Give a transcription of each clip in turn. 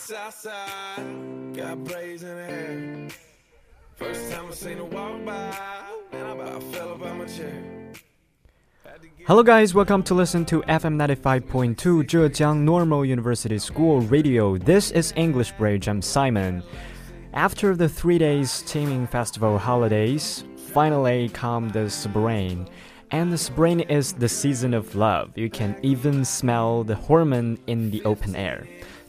south side. Got braids in the hair. First time I seen walk by, and I about fell about my chair. Hello, guys. Welcome to listen to FM 95.2 Zhejiang Normal University School Radio. This is English Bridge. I'm Simon. After the three days Qingming festival holidays, finally come the spring. And the spring is the season of love. You can even smell the hormone in the open air.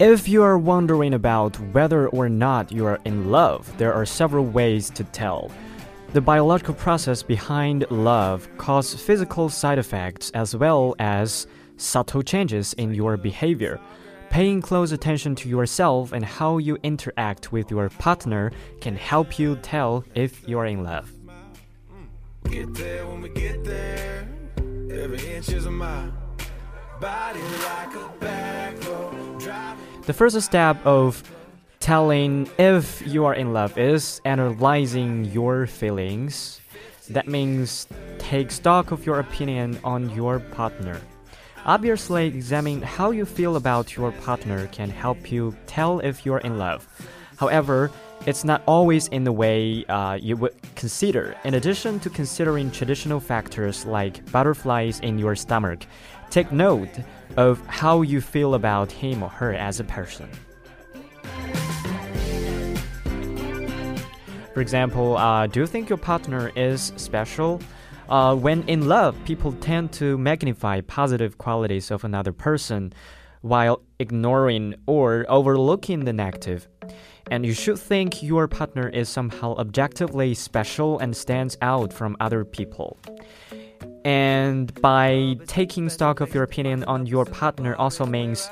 If you are wondering about whether or not you are in love, there are several ways to tell. The biological process behind love causes physical side effects as well as subtle changes in your behavior. Paying close attention to yourself and how you interact with your partner can help you tell if you are in love. Get The first step of telling if you are in love is analyzing your feelings. That means take stock of your opinion on your partner. Obviously, examining how you feel about your partner can help you tell if you're in love. However, it's not always in the way uh, you would consider. In addition to considering traditional factors like butterflies in your stomach, take note of how you feel about him or her as a person. For example, uh, do you think your partner is special? Uh, when in love, people tend to magnify positive qualities of another person while ignoring or overlooking the negative. And you should think your partner is somehow objectively special and stands out from other people. And by taking stock of your opinion on your partner also means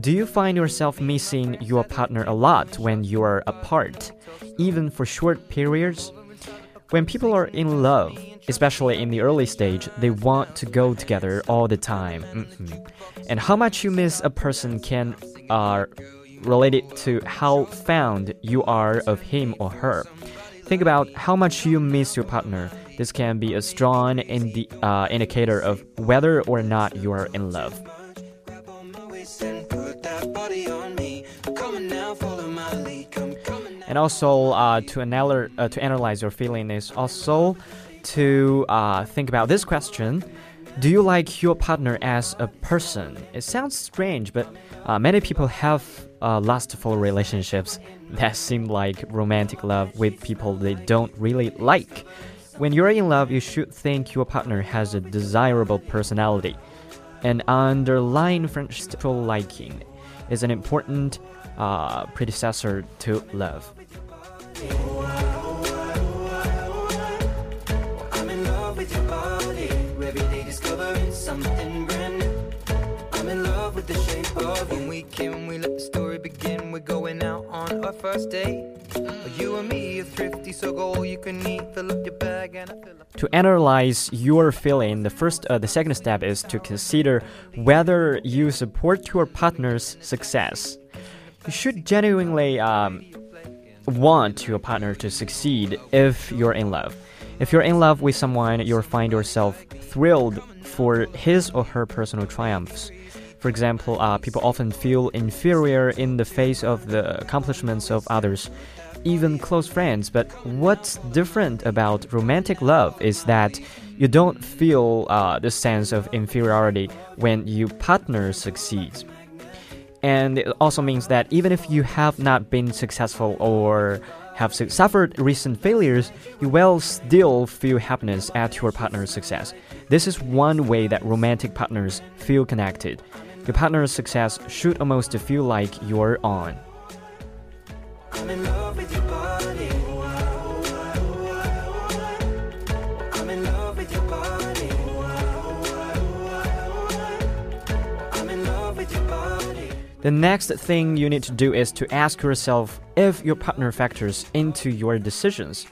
do you find yourself missing your partner a lot when you are apart, even for short periods? When people are in love, especially in the early stage, they want to go together all the time. Mhm. And how much you miss a person can uh, related to how fond you are of him or her. Think about how much you miss your partner. This can be a strong indi- uh, indicator of whether or not you are in love. And also uh, to, uh, to analyze your feeling is also to uh, think about this question Do you like your partner as a person? It sounds strange, but uh, many people have uh, lustful relationships that seem like romantic love with people they don't really like. When you're in love, you should think your partner has a desirable personality. An underlying friendship liking is an important uh, predecessor to love. Something brand new. I'm in love with the shape of When we came, we let the story begin. We're going out on our first date. You and me are thrifty, so go all you can eat. Fill up your bag and I fill up. To analyze your feeling, the first, uh, the second step is to consider whether you support your partner's success. You should genuinely um, want your partner to succeed if you're in love. If you're in love with someone, you'll find yourself thrilled for his or her personal triumphs. For example, uh, people often feel inferior in the face of the accomplishments of others, even close friends. But what's different about romantic love is that you don't feel uh, the sense of inferiority when your partner succeeds. And it also means that even if you have not been successful or have suffered recent failures, you will still feel happiness at your partner's success. This is one way that romantic partners feel connected. Your partner's success should almost feel like you're on. I'm in love with your body. I'm in love with your body. I'm in love with your body. The next thing you need to do is to ask yourself if your partner factors into your decisions.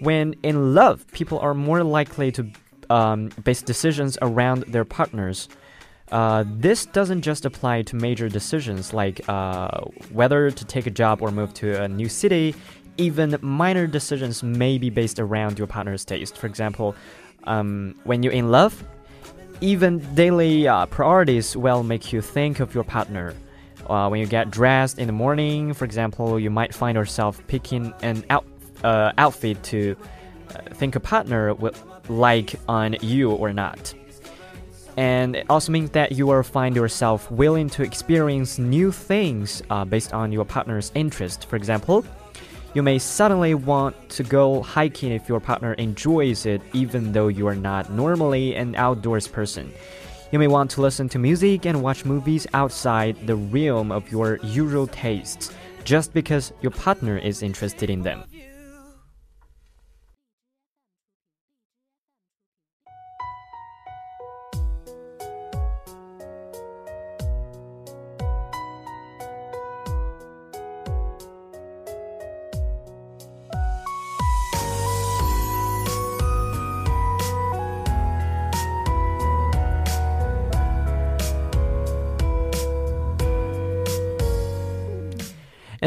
When in love, people are more likely to um, base decisions around their partners. Uh, this doesn't just apply to major decisions like uh, whether to take a job or move to a new city. Even minor decisions may be based around your partner's taste. For example, um, when you're in love, even daily uh, priorities will make you think of your partner. Uh, when you get dressed in the morning, for example, you might find yourself picking an out, uh, outfit to think a partner will like on you or not. And it also means that you will find yourself willing to experience new things uh, based on your partner's interest. For example, you may suddenly want to go hiking if your partner enjoys it, even though you are not normally an outdoors person. You may want to listen to music and watch movies outside the realm of your usual tastes, just because your partner is interested in them.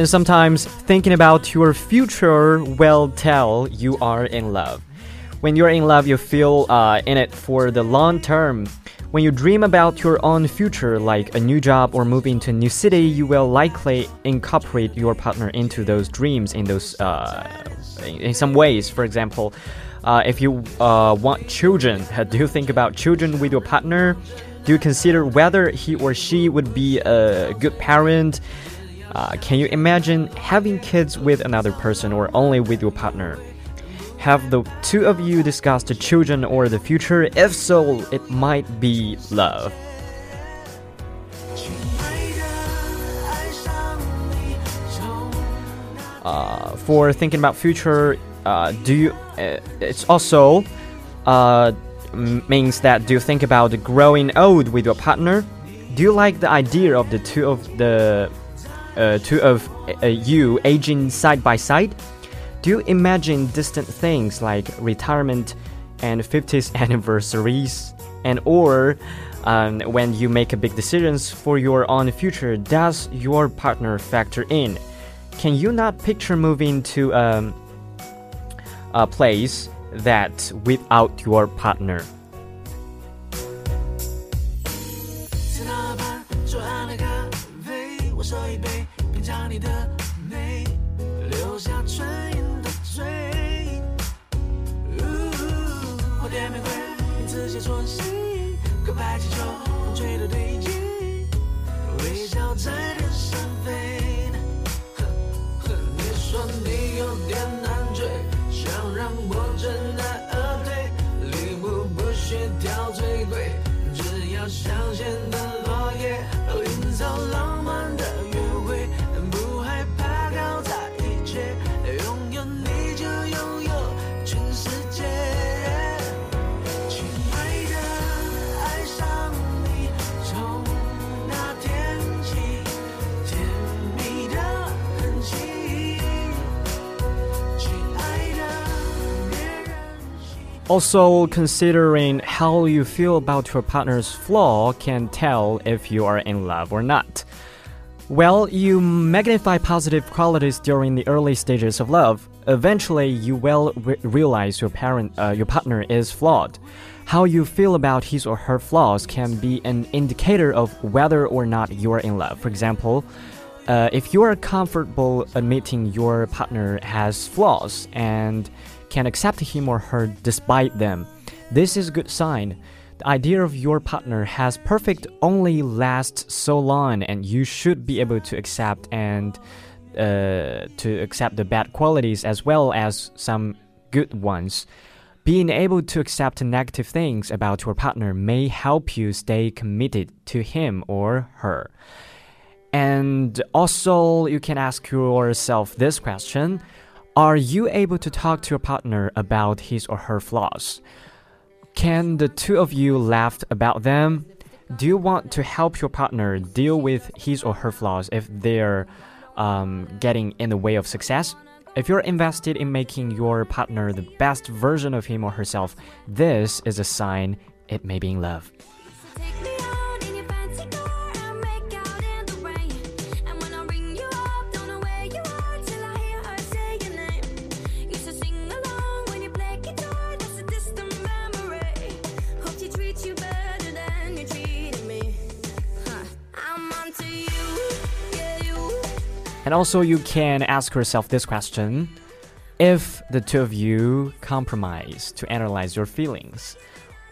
And sometimes thinking about your future will tell you are in love. When you're in love, you feel uh, in it for the long term. When you dream about your own future, like a new job or moving to a new city, you will likely incorporate your partner into those dreams in those uh, in some ways. For example, uh, if you uh, want children, do you think about children with your partner? Do you consider whether he or she would be a good parent? Uh, can you imagine having kids with another person or only with your partner? Have the two of you discussed the children or the future? If so, it might be love. Uh, for thinking about future, uh, do you? Uh, it's also uh, means that do you think about growing old with your partner? Do you like the idea of the two of the uh, two of uh, you aging side by side? Do you imagine distant things like retirement and 50th anniversaries? And or um, when you make a big decisions for your own future, does your partner factor in? Can you not picture moving to um, a place that without your partner? 在那盘左岸的咖啡，我手一杯，品尝你的美，留下唇印的嘴。花店玫瑰，名字写错戏，告白气球，风吹的对劲，微笑在天上飞。你说你有点难追，想让我知难而退，礼物不需挑最贵，只要香榭的 Also, considering how you feel about your partner's flaw can tell if you are in love or not. Well, you magnify positive qualities during the early stages of love. Eventually, you will re- realize your parent, uh, your partner is flawed. How you feel about his or her flaws can be an indicator of whether or not you are in love. For example, uh, if you are comfortable admitting your partner has flaws and can accept him or her despite them, this is a good sign. The idea of your partner has perfect only lasts so long, and you should be able to accept and uh, to accept the bad qualities as well as some good ones. Being able to accept negative things about your partner may help you stay committed to him or her. And also, you can ask yourself this question Are you able to talk to your partner about his or her flaws? Can the two of you laugh about them? Do you want to help your partner deal with his or her flaws if they're um, getting in the way of success? If you're invested in making your partner the best version of him or herself, this is a sign it may be in love. And also, you can ask yourself this question if the two of you compromise to analyze your feelings.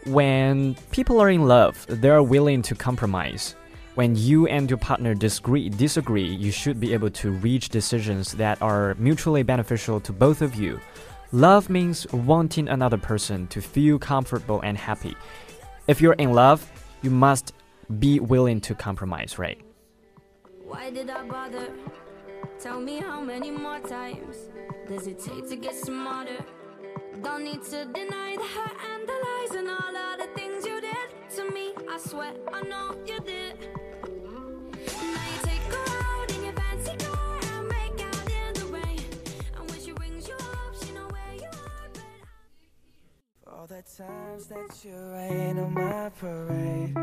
When people are in love, they are willing to compromise. When you and your partner disagree, disagree, you should be able to reach decisions that are mutually beneficial to both of you. Love means wanting another person to feel comfortable and happy. If you're in love, you must be willing to compromise, right? Why did I bother? Tell me how many more times does it take to get smarter? Don't need to deny the hurt and the lies and all of the things you did to me. I swear I know you did. Now you take her out in your fancy car and make out in the rain. And when she rings you up, she know where you are. But All the times that you rain on my parade.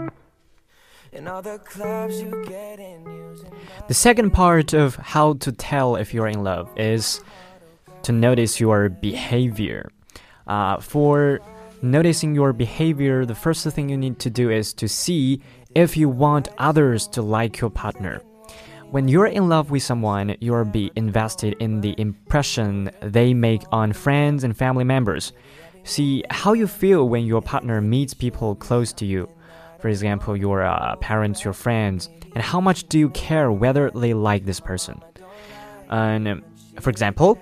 The second part of how to tell if you're in love is to notice your behavior. Uh, for noticing your behavior, the first thing you need to do is to see if you want others to like your partner. When you're in love with someone, you'll be invested in the impression they make on friends and family members. See how you feel when your partner meets people close to you. For example, your uh, parents, your friends, and how much do you care whether they like this person? And um, for example,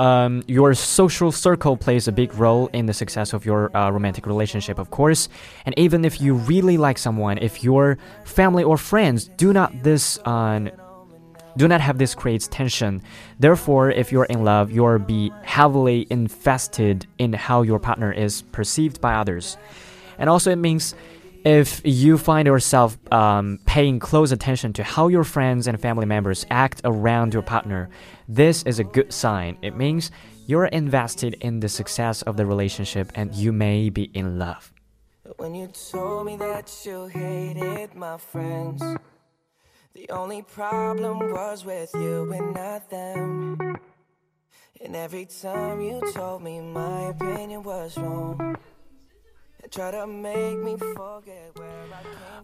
um, your social circle plays a big role in the success of your uh, romantic relationship, of course. And even if you really like someone, if your family or friends do not this uh, do not have this creates tension. Therefore, if you're in love, you'll be heavily invested in how your partner is perceived by others. And also, it means if you find yourself um, paying close attention to how your friends and family members act around your partner, this is a good sign. It means you're invested in the success of the relationship and you may be in love. When you told me that you hated my friends, the only problem was with you and not them. And every time you told me my opinion was wrong,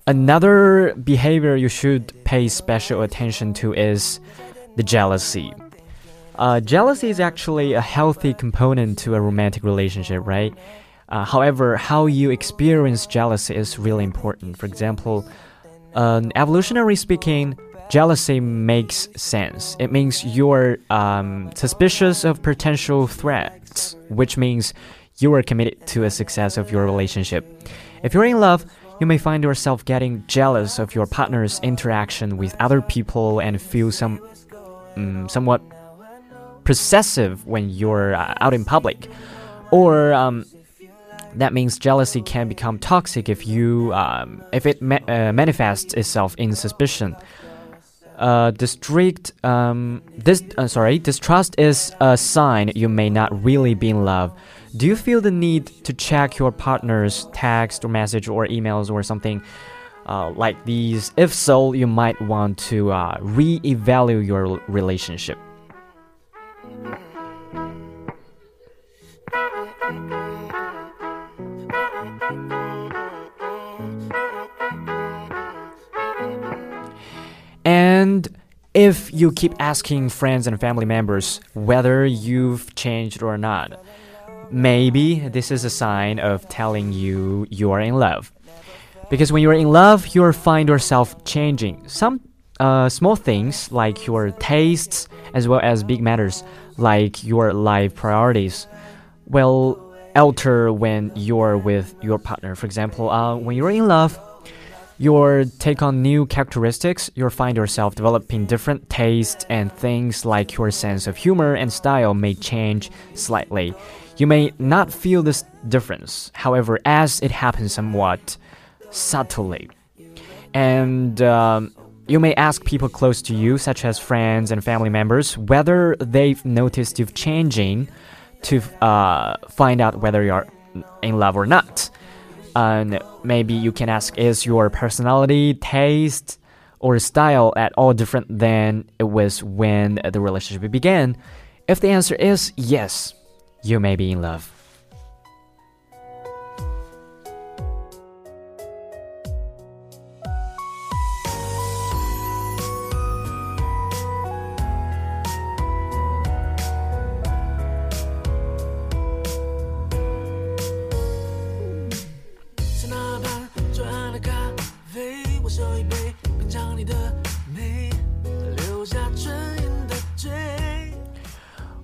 Another behavior you should pay special attention to is the jealousy. Uh, jealousy is actually a healthy component to a romantic relationship, right? Uh, however, how you experience jealousy is really important. For example, um, evolutionary speaking, jealousy makes sense. It means you're um, suspicious of potential threats, which means you are committed to a success of your relationship. If you're in love, you may find yourself getting jealous of your partner's interaction with other people and feel some um, somewhat possessive when you're uh, out in public. Or um, that means jealousy can become toxic if you um, if it ma- uh, manifests itself in suspicion. Uh, district, um, this uh, sorry, distrust is a sign you may not really be in love. Do you feel the need to check your partner's text or message or emails or something uh, like these? If so, you might want to uh, re-evaluate your relationship. If you keep asking friends and family members whether you've changed or not, maybe this is a sign of telling you you are in love. Because when you're in love, you'll find yourself changing. Some uh, small things like your tastes as well as big matters like your life priorities will alter when you're with your partner. For example, uh, when you're in love, your take on new characteristics, you'll find yourself developing different tastes and things like your sense of humor and style may change slightly. You may not feel this difference, however, as it happens somewhat subtly. And um, you may ask people close to you, such as friends and family members, whether they've noticed you changing to uh, find out whether you're in love or not. And maybe you can ask, is your personality, taste, or style at all different than it was when the relationship began? If the answer is yes, you may be in love.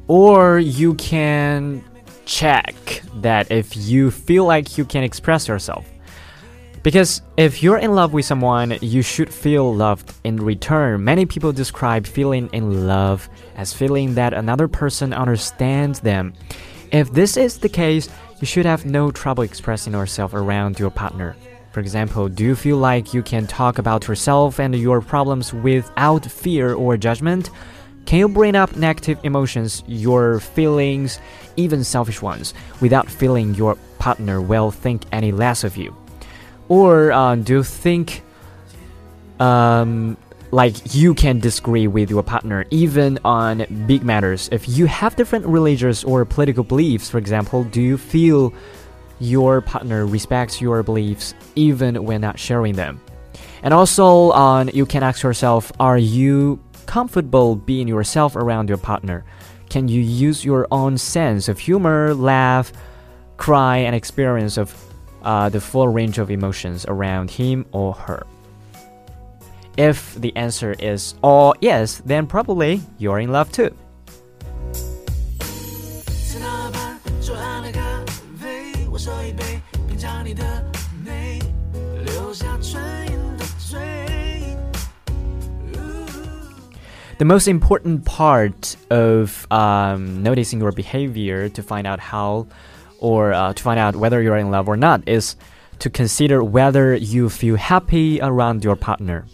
Or you can check that if you feel like you can express yourself. Because if you're in love with someone, you should feel loved in return. Many people describe feeling in love as feeling that another person understands them. If this is the case, you should have no trouble expressing yourself around your partner. For example, do you feel like you can talk about yourself and your problems without fear or judgment? Can you bring up negative emotions, your feelings, even selfish ones, without feeling your partner will think any less of you? Or uh, do you think um, like you can disagree with your partner even on big matters? If you have different religious or political beliefs, for example, do you feel your partner respects your beliefs even when not sharing them? And also, uh, you can ask yourself, are you comfortable being yourself around your partner? Can you use your own sense of humor, laugh, cry, and experience of uh, the full range of emotions around him or her? If the answer is all yes, then probably you're in love too. The most important part of um, noticing your behavior to find out how or uh, to find out whether you're in love or not is to consider whether you feel happy around your partner.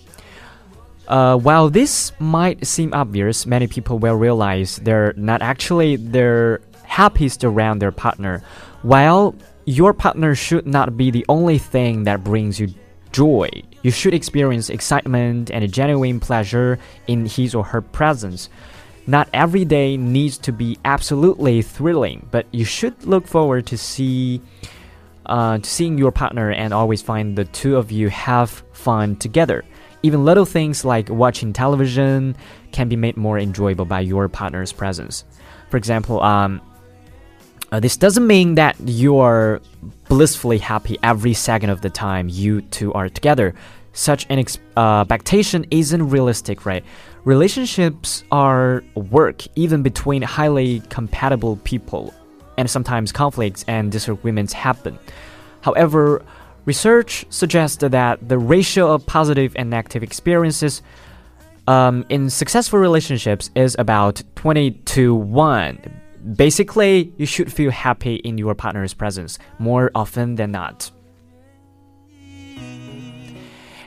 Uh, while this might seem obvious, many people will realize they're not actually their happiest around their partner. While your partner should not be the only thing that brings you joy. You should experience excitement and a genuine pleasure in his or her presence. Not every day needs to be absolutely thrilling, but you should look forward to see uh, to seeing your partner and always find the two of you have fun together. Even little things like watching television can be made more enjoyable by your partner's presence. For example, um, uh, this doesn't mean that you're blissfully happy every second of the time you two are together. Such an uh, expectation isn't realistic, right? Relationships are work even between highly compatible people, and sometimes conflicts and disagreements happen. However, research suggests that the ratio of positive and negative experiences um, in successful relationships is about 20 to 1 Basically, you should feel happy in your partner's presence more often than not.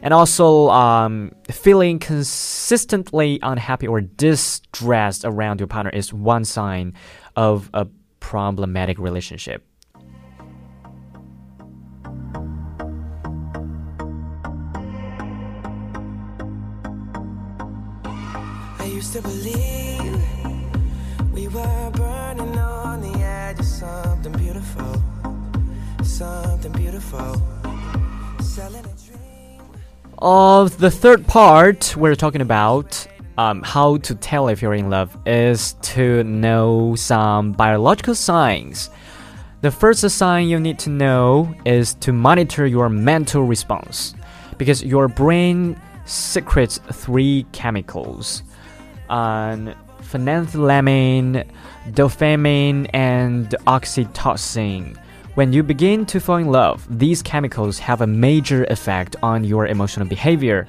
And also, um, feeling consistently unhappy or distressed around your partner is one sign of a problematic relationship. I used to believe burning on the edge of something beautiful, something beautiful. Of the third part, we're talking about um, how to tell if you're in love is to know some biological signs. The first sign you need to know is to monitor your mental response because your brain secretes three chemicals um, phenethylamine, dopamine, and oxytocin. When you begin to fall in love, these chemicals have a major effect on your emotional behavior.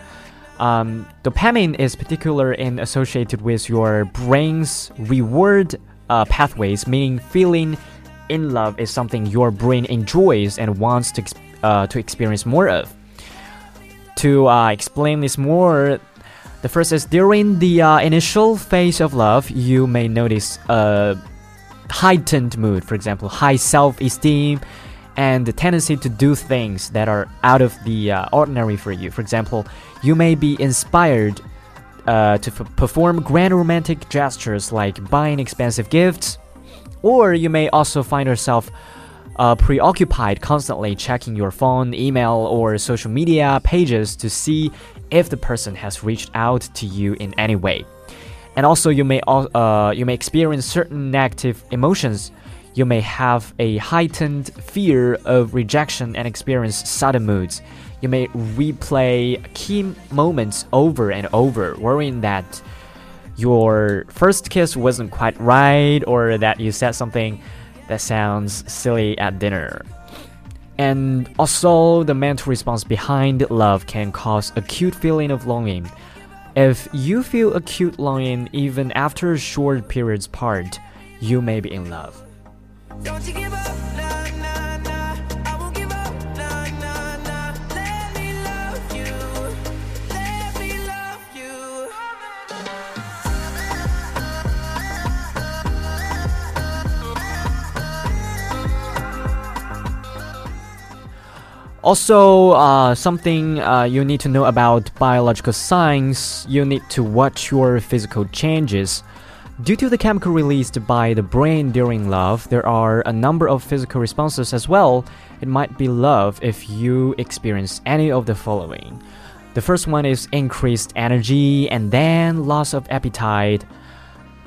Um, dopamine is particularly in associated with your brain's reward uh, pathways, meaning feeling in love is something your brain enjoys and wants to, uh, to experience more of. To uh, explain this more, the first is during the uh, initial phase of love, you may notice a heightened mood, for example, high self esteem, and the tendency to do things that are out of the uh, ordinary for you. For example, you may be inspired uh, to perform grand romantic gestures like buying expensive gifts, or you may also find yourself uh, preoccupied constantly checking your phone, email, or social media pages to see if the person has reached out to you in any way. And also, you may uh, you may experience certain negative emotions. You may have a heightened fear of rejection and experience sudden moods. You may replay key moments over and over, worrying that your first kiss wasn't quite right or that you said something that sounds silly at dinner. And also, the mental response behind love can cause acute feeling of longing. If you feel acute longing even after short periods apart, you may be in love. Also, uh, something uh, you need to know about biological signs, you need to watch your physical changes. Due to the chemical released by the brain during love, there are a number of physical responses as well. It might be love if you experience any of the following. The first one is increased energy, and then loss of appetite,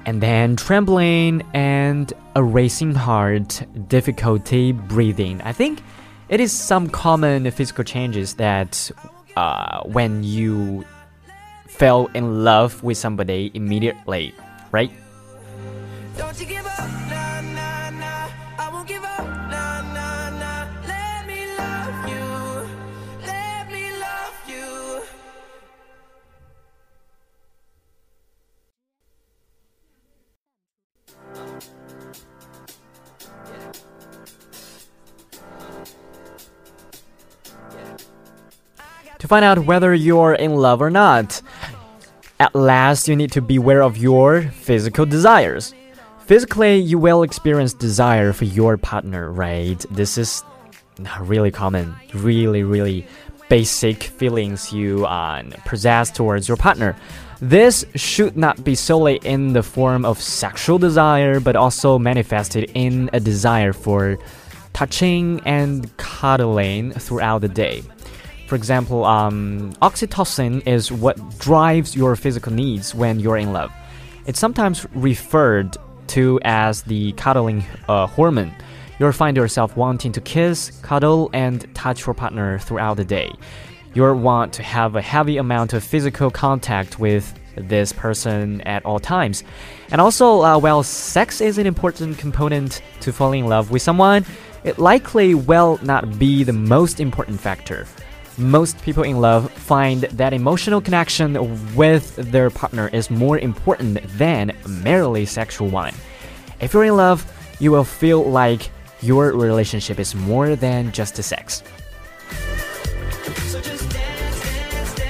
and then trembling, and a racing heart, difficulty breathing. I think it is some common physical changes that uh, when you fell in love with somebody immediately, right? Don't you give up, nah, nah, nah. I won't give up, find out whether you're in love or not, at last you need to beware of your physical desires. Physically, you will experience desire for your partner, right? This is really common, really, really basic feelings you uh, possess towards your partner. This should not be solely in the form of sexual desire, but also manifested in a desire for touching and cuddling throughout the day. For example, um, oxytocin is what drives your physical needs when you're in love. It's sometimes referred to as the cuddling uh, hormone. You'll find yourself wanting to kiss, cuddle, and touch your partner throughout the day. You'll want to have a heavy amount of physical contact with this person at all times. And also, uh, while sex is an important component to falling in love with someone, it likely will not be the most important factor most people in love find that emotional connection with their partner is more important than merely sexual one. If you're in love, you will feel like your relationship is more than just a sex. So just dance, dance, dance.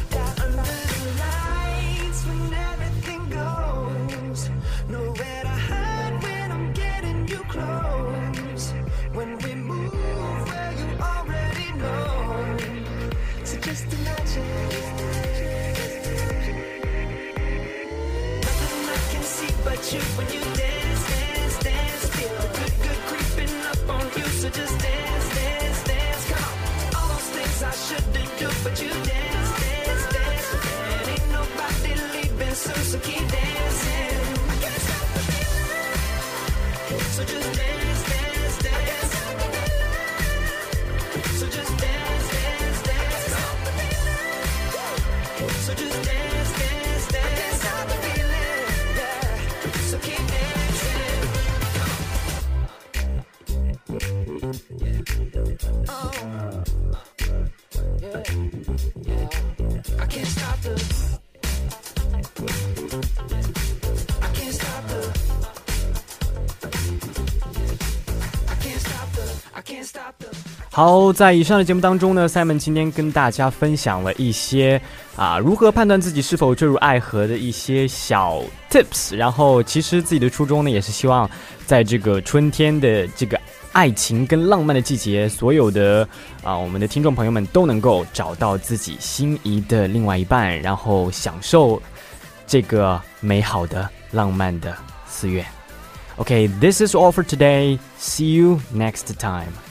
when you 好，在以上的节目当中呢，Simon 今天跟大家分享了一些啊如何判断自己是否坠入爱河的一些小 tips。然后，其实自己的初衷呢，也是希望在这个春天的这个爱情跟浪漫的季节，所有的啊我们的听众朋友们都能够找到自己心仪的另外一半，然后享受这个美好的浪漫的四月。OK，this is all for today. See you next time.